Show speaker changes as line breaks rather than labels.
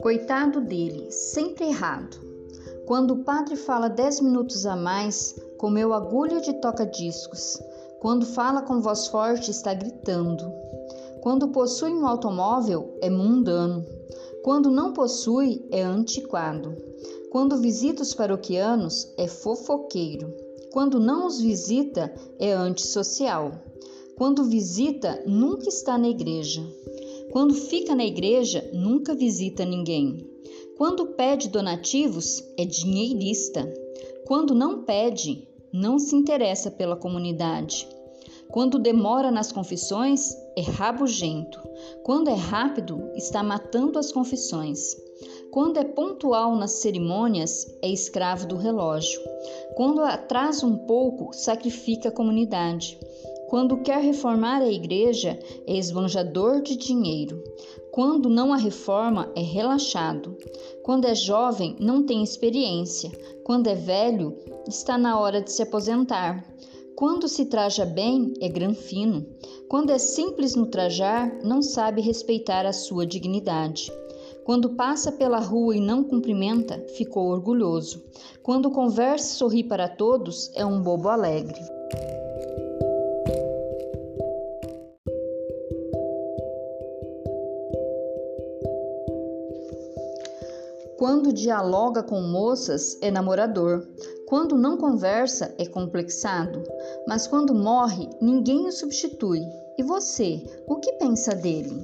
Coitado dele, sempre errado. Quando o padre fala dez minutos a mais, comeu agulha de toca-discos. Quando fala com voz forte, está gritando. Quando possui um automóvel, é mundano. Quando não possui, é antiquado. Quando visita os paroquianos, é fofoqueiro. Quando não os visita, é antissocial. Quando visita, nunca está na igreja. Quando fica na igreja, nunca visita ninguém. Quando pede donativos, é dinheirista. Quando não pede, não se interessa pela comunidade. Quando demora nas confissões, é rabugento. Quando é rápido, está matando as confissões. Quando é pontual nas cerimônias, é escravo do relógio. Quando atrasa um pouco, sacrifica a comunidade. Quando quer reformar a igreja, é esbanjador de dinheiro. Quando não a reforma, é relaxado. Quando é jovem, não tem experiência. Quando é velho, está na hora de se aposentar. Quando se traja bem, é granfino. Quando é simples no trajar, não sabe respeitar a sua dignidade. Quando passa pela rua e não cumprimenta, ficou orgulhoso. Quando conversa e sorri para todos, é um bobo alegre. Quando dialoga com moças, é namorador. Quando não conversa, é complexado. Mas quando morre, ninguém o substitui. E você, o que pensa dele?